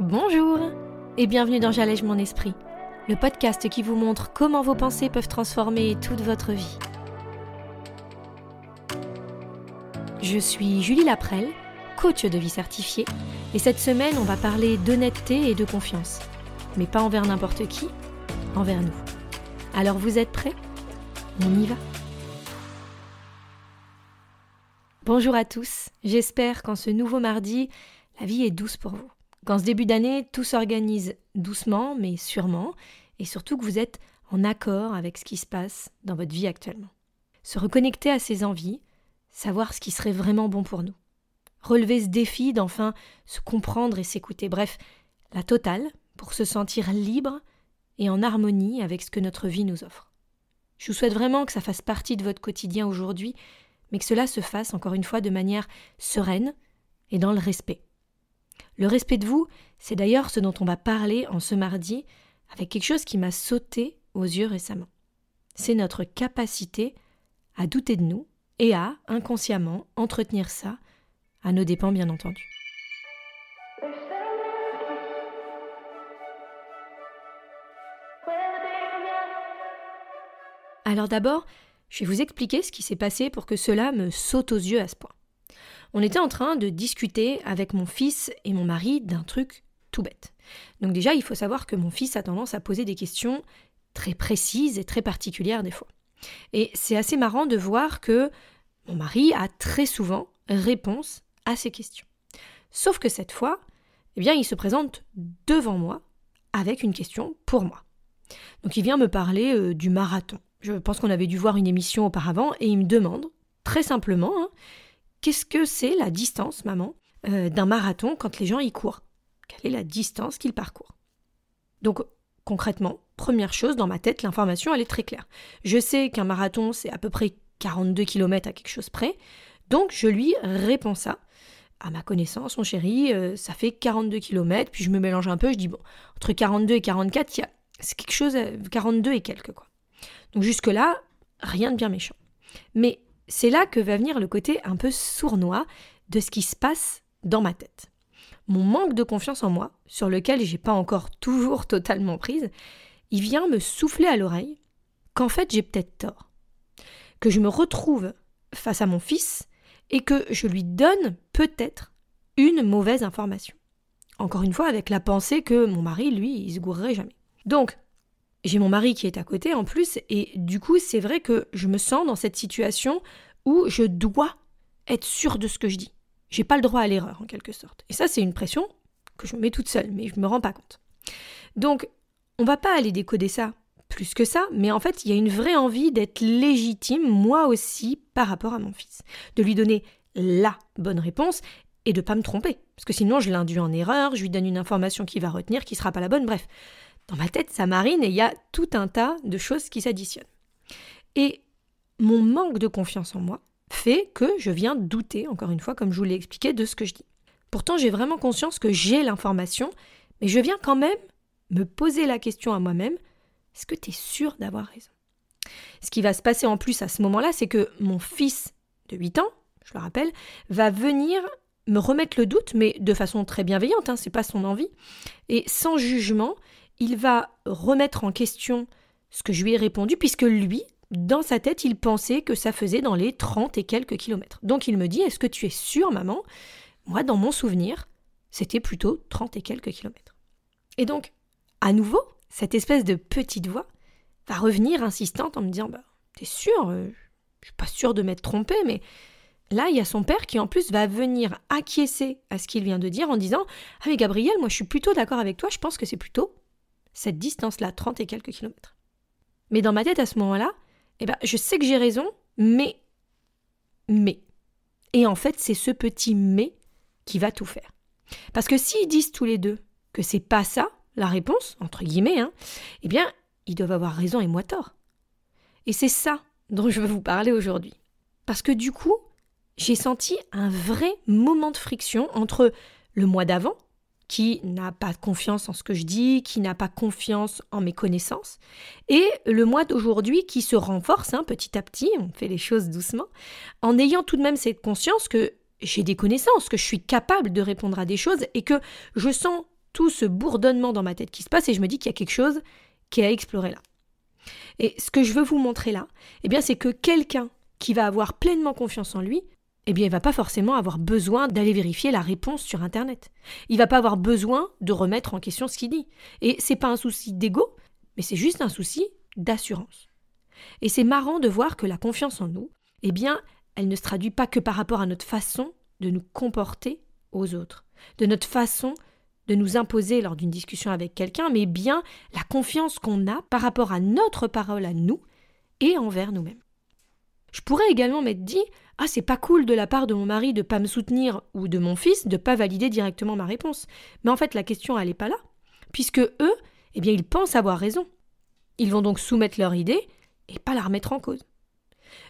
Bonjour et bienvenue dans J'allège mon esprit, le podcast qui vous montre comment vos pensées peuvent transformer toute votre vie. Je suis Julie Laprelle, coach de vie certifiée, et cette semaine on va parler d'honnêteté et de confiance, mais pas envers n'importe qui, envers nous. Alors vous êtes prêts? On y va? Bonjour à tous, j'espère qu'en ce nouveau mardi, la vie est douce pour vous. Qu'en ce début d'année, tout s'organise doucement mais sûrement, et surtout que vous êtes en accord avec ce qui se passe dans votre vie actuellement. Se reconnecter à ses envies, savoir ce qui serait vraiment bon pour nous. Relever ce défi d'enfin se comprendre et s'écouter, bref, la totale pour se sentir libre et en harmonie avec ce que notre vie nous offre. Je vous souhaite vraiment que ça fasse partie de votre quotidien aujourd'hui, mais que cela se fasse encore une fois de manière sereine et dans le respect. Le respect de vous, c'est d'ailleurs ce dont on va parler en ce mardi avec quelque chose qui m'a sauté aux yeux récemment. C'est notre capacité à douter de nous et à, inconsciemment, entretenir ça, à nos dépens bien entendu. Alors d'abord, je vais vous expliquer ce qui s'est passé pour que cela me saute aux yeux à ce point. On était en train de discuter avec mon fils et mon mari d'un truc tout bête. Donc déjà, il faut savoir que mon fils a tendance à poser des questions très précises et très particulières des fois. Et c'est assez marrant de voir que mon mari a très souvent réponse à ces questions. Sauf que cette fois, eh bien, il se présente devant moi avec une question pour moi. Donc il vient me parler euh, du marathon. Je pense qu'on avait dû voir une émission auparavant et il me demande, très simplement, hein, Qu'est-ce que c'est la distance, maman, euh, d'un marathon quand les gens y courent? Quelle est la distance qu'ils parcourent? Donc, concrètement, première chose, dans ma tête, l'information, elle est très claire. Je sais qu'un marathon, c'est à peu près 42 km à quelque chose près, donc je lui réponds ça. À ma connaissance, mon chéri, euh, ça fait 42 km, puis je me mélange un peu, je dis, bon, entre 42 et 44, il y a, c'est quelque chose, 42 et quelques, quoi. Donc jusque-là, rien de bien méchant. Mais c'est là que va venir le côté un peu sournois de ce qui se passe dans ma tête. Mon manque de confiance en moi, sur lequel j'ai pas encore toujours totalement prise, il vient me souffler à l'oreille qu'en fait j'ai peut-être tort. Que je me retrouve face à mon fils et que je lui donne peut-être une mauvaise information. Encore une fois, avec la pensée que mon mari, lui, il se gourerait jamais. Donc, j'ai mon mari qui est à côté en plus, et du coup, c'est vrai que je me sens dans cette situation où je dois être sûre de ce que je dis. J'ai pas le droit à l'erreur, en quelque sorte. Et ça, c'est une pression que je me mets toute seule, mais je me rends pas compte. Donc, on va pas aller décoder ça plus que ça, mais en fait, il y a une vraie envie d'être légitime, moi aussi, par rapport à mon fils. De lui donner la bonne réponse et de pas me tromper. Parce que sinon, je l'induis en erreur, je lui donne une information qui va retenir, qui sera pas la bonne, bref. Dans ma tête, ça marine et il y a tout un tas de choses qui s'additionnent. Et mon manque de confiance en moi fait que je viens douter, encore une fois, comme je vous l'ai expliqué, de ce que je dis. Pourtant, j'ai vraiment conscience que j'ai l'information, mais je viens quand même me poser la question à moi-même, est-ce que tu es sûr d'avoir raison? Ce qui va se passer en plus à ce moment-là, c'est que mon fils de 8 ans, je le rappelle, va venir me remettre le doute, mais de façon très bienveillante, hein, c'est pas son envie, et sans jugement, il va remettre en question ce que je lui ai répondu, puisque lui, dans sa tête, il pensait que ça faisait dans les 30 et quelques kilomètres. Donc il me dit Est-ce que tu es sûre, maman? Moi, dans mon souvenir, c'était plutôt 30 et quelques kilomètres. Et donc, à nouveau, cette espèce de petite voix va revenir insistante en me disant Bah, t'es sûre euh, Je suis pas sûre de m'être trompée, mais là, il y a son père qui en plus va venir acquiescer à ce qu'il vient de dire en disant Ah, mais Gabriel, moi je suis plutôt d'accord avec toi, je pense que c'est plutôt cette distance-là, 30 et quelques kilomètres. Mais dans ma tête à ce moment-là, eh ben, je sais que j'ai raison, mais. Mais. Et en fait, c'est ce petit mais qui va tout faire. Parce que s'ils disent tous les deux que c'est pas ça, la réponse, entre guillemets, hein, eh bien, ils doivent avoir raison et moi tort. Et c'est ça dont je veux vous parler aujourd'hui. Parce que du coup, j'ai senti un vrai moment de friction entre le mois d'avant, qui n'a pas confiance en ce que je dis, qui n'a pas confiance en mes connaissances, et le moi d'aujourd'hui qui se renforce hein, petit à petit, on fait les choses doucement, en ayant tout de même cette conscience que j'ai des connaissances, que je suis capable de répondre à des choses et que je sens tout ce bourdonnement dans ma tête qui se passe et je me dis qu'il y a quelque chose qui est à explorer là. Et ce que je veux vous montrer là, eh bien, c'est que quelqu'un qui va avoir pleinement confiance en lui, eh bien, il va pas forcément avoir besoin d'aller vérifier la réponse sur Internet. Il va pas avoir besoin de remettre en question ce qu'il dit. Et c'est pas un souci d'ego, mais c'est juste un souci d'assurance. Et c'est marrant de voir que la confiance en nous, eh bien, elle ne se traduit pas que par rapport à notre façon de nous comporter aux autres, de notre façon de nous imposer lors d'une discussion avec quelqu'un, mais bien la confiance qu'on a par rapport à notre parole à nous et envers nous-mêmes. Je pourrais également m'être dit Ah, c'est pas cool de la part de mon mari de pas me soutenir ou de mon fils de pas valider directement ma réponse. Mais en fait, la question, elle n'est pas là, puisque eux, eh bien, ils pensent avoir raison. Ils vont donc soumettre leur idée et pas la remettre en cause.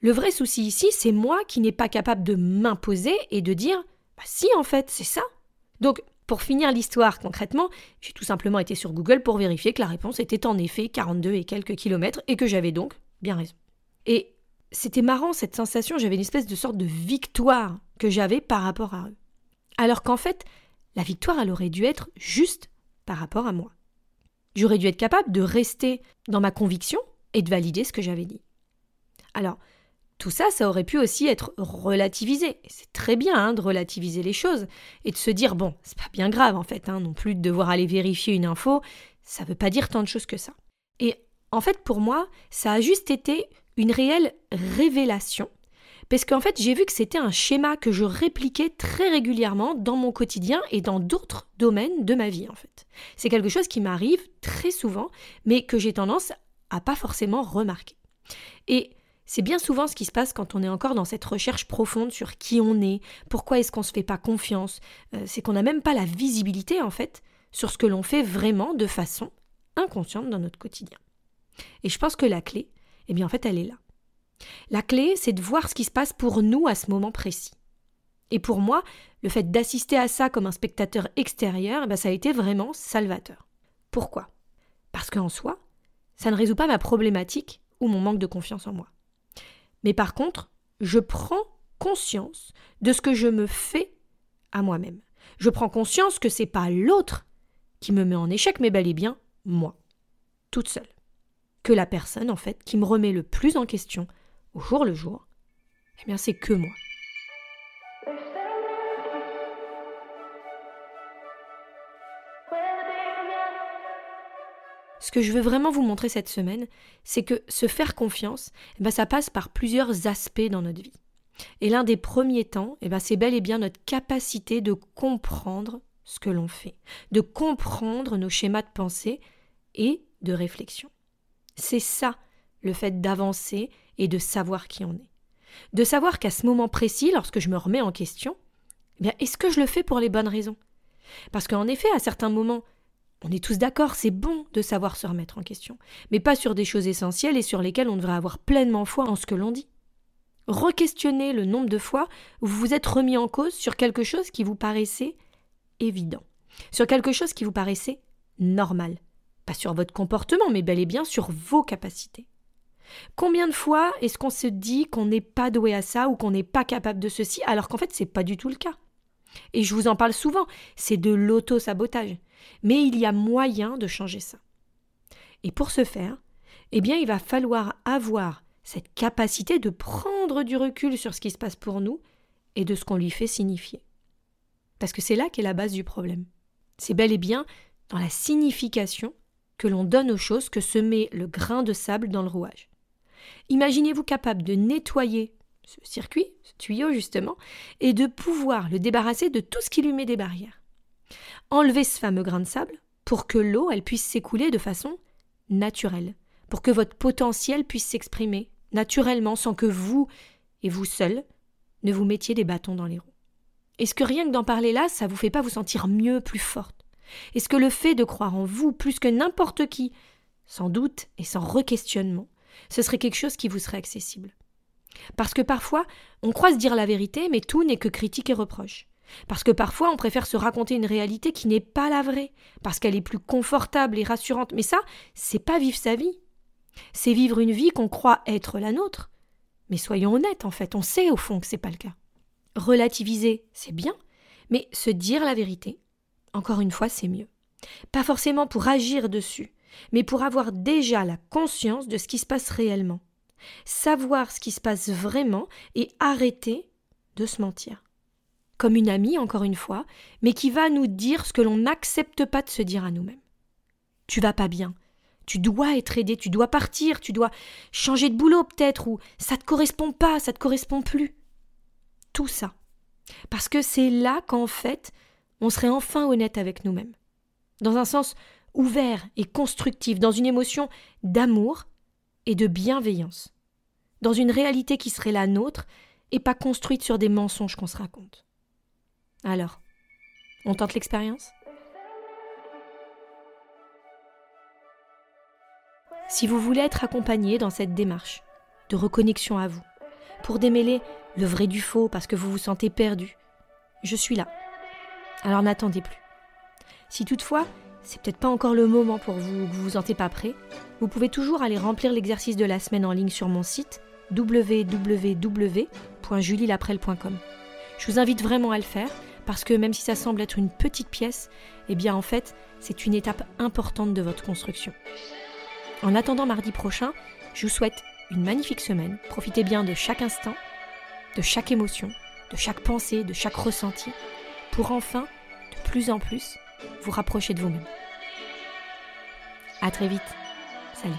Le vrai souci ici, c'est moi qui n'ai pas capable de m'imposer et de dire Bah, si, en fait, c'est ça. Donc, pour finir l'histoire concrètement, j'ai tout simplement été sur Google pour vérifier que la réponse était en effet 42 et quelques kilomètres et que j'avais donc bien raison. Et c'était marrant cette sensation, j'avais une espèce de sorte de victoire que j'avais par rapport à eux. Alors qu'en fait, la victoire, elle aurait dû être juste par rapport à moi. J'aurais dû être capable de rester dans ma conviction et de valider ce que j'avais dit. Alors, tout ça, ça aurait pu aussi être relativisé. C'est très bien hein, de relativiser les choses et de se dire bon, c'est pas bien grave en fait, hein, non plus de devoir aller vérifier une info, ça veut pas dire tant de choses que ça. Et en fait, pour moi, ça a juste été une réelle révélation, parce qu'en fait, j'ai vu que c'était un schéma que je répliquais très régulièrement dans mon quotidien et dans d'autres domaines de ma vie en fait. C'est quelque chose qui m'arrive très souvent, mais que j'ai tendance à pas forcément remarquer. Et c'est bien souvent ce qui se passe quand on est encore dans cette recherche profonde sur qui on est, pourquoi est-ce qu'on ne se fait pas confiance, euh, c'est qu'on n'a même pas la visibilité en fait sur ce que l'on fait vraiment de façon inconsciente dans notre quotidien. Et je pense que la clé, eh bien en fait elle est là. La clé, c'est de voir ce qui se passe pour nous à ce moment précis. Et pour moi, le fait d'assister à ça comme un spectateur extérieur, eh bien, ça a été vraiment salvateur. Pourquoi? Parce qu'en soi, ça ne résout pas ma problématique ou mon manque de confiance en moi. Mais par contre, je prends conscience de ce que je me fais à moi-même. Je prends conscience que c'est pas l'autre qui me met en échec, mais bel et bien moi, toute seule. La personne, en fait, qui me remet le plus en question au jour le jour, eh bien, c'est que moi. Ce que je veux vraiment vous montrer cette semaine, c'est que se faire confiance, eh ben, ça passe par plusieurs aspects dans notre vie. Et l'un des premiers temps, eh ben, c'est bel et bien notre capacité de comprendre ce que l'on fait, de comprendre nos schémas de pensée et de réflexion. C'est ça le fait d'avancer et de savoir qui on est. De savoir qu'à ce moment précis, lorsque je me remets en question, eh bien, est-ce que je le fais pour les bonnes raisons? Parce qu'en effet, à certains moments, on est tous d'accord, c'est bon de savoir se remettre en question, mais pas sur des choses essentielles et sur lesquelles on devrait avoir pleinement foi en ce que l'on dit. Requestionnez le nombre de fois où vous vous êtes remis en cause sur quelque chose qui vous paraissait évident, sur quelque chose qui vous paraissait normal, pas sur votre comportement, mais bel et bien sur vos capacités. Combien de fois est-ce qu'on se dit qu'on n'est pas doué à ça ou qu'on n'est pas capable de ceci alors qu'en fait c'est pas du tout le cas? Et je vous en parle souvent, c'est de l'auto-sabotage. Mais il y a moyen de changer ça. Et pour ce faire, eh bien, il va falloir avoir cette capacité de prendre du recul sur ce qui se passe pour nous et de ce qu'on lui fait signifier. Parce que c'est là qu'est la base du problème. C'est bel et bien dans la signification que l'on donne aux choses que se met le grain de sable dans le rouage. Imaginez-vous capable de nettoyer ce circuit, ce tuyau justement, et de pouvoir le débarrasser de tout ce qui lui met des barrières enlever ce fameux grain de sable pour que l'eau elle puisse s'écouler de façon naturelle, pour que votre potentiel puisse s'exprimer naturellement sans que vous et vous seul ne vous mettiez des bâtons dans les roues. Est-ce que rien que d'en parler là, ça vous fait pas vous sentir mieux, plus forte? Est-ce que le fait de croire en vous plus que n'importe qui, sans doute et sans requestionnement, ce serait quelque chose qui vous serait accessible Parce que parfois, on croit se dire la vérité, mais tout n'est que critique et reproche. Parce que parfois on préfère se raconter une réalité qui n'est pas la vraie, parce qu'elle est plus confortable et rassurante. Mais ça, c'est pas vivre sa vie. C'est vivre une vie qu'on croit être la nôtre. Mais soyons honnêtes, en fait, on sait au fond que c'est pas le cas. Relativiser, c'est bien, mais se dire la vérité, encore une fois, c'est mieux. Pas forcément pour agir dessus, mais pour avoir déjà la conscience de ce qui se passe réellement. Savoir ce qui se passe vraiment et arrêter de se mentir. Comme une amie, encore une fois, mais qui va nous dire ce que l'on n'accepte pas de se dire à nous-mêmes. Tu vas pas bien. Tu dois être aidé, tu dois partir, tu dois changer de boulot peut-être, ou ça te correspond pas, ça te correspond plus. Tout ça. Parce que c'est là qu'en fait, on serait enfin honnête avec nous-mêmes. Dans un sens ouvert et constructif, dans une émotion d'amour et de bienveillance. Dans une réalité qui serait la nôtre et pas construite sur des mensonges qu'on se raconte. Alors, on tente l'expérience? Si vous voulez être accompagné dans cette démarche de reconnexion à vous, pour démêler le vrai du faux parce que vous vous sentez perdu, je suis là. Alors n'attendez plus. Si toutefois, c'est peut-être pas encore le moment pour vous ou que vous vous sentez pas prêt, vous pouvez toujours aller remplir l'exercice de la semaine en ligne sur mon site www.julielaprel.com. Je vous invite vraiment à le faire parce que même si ça semble être une petite pièce, eh bien en fait, c'est une étape importante de votre construction. En attendant mardi prochain, je vous souhaite une magnifique semaine. Profitez bien de chaque instant, de chaque émotion, de chaque pensée, de chaque ressenti, pour enfin, de plus en plus, vous rapprocher de vous-même. À très vite. Salut.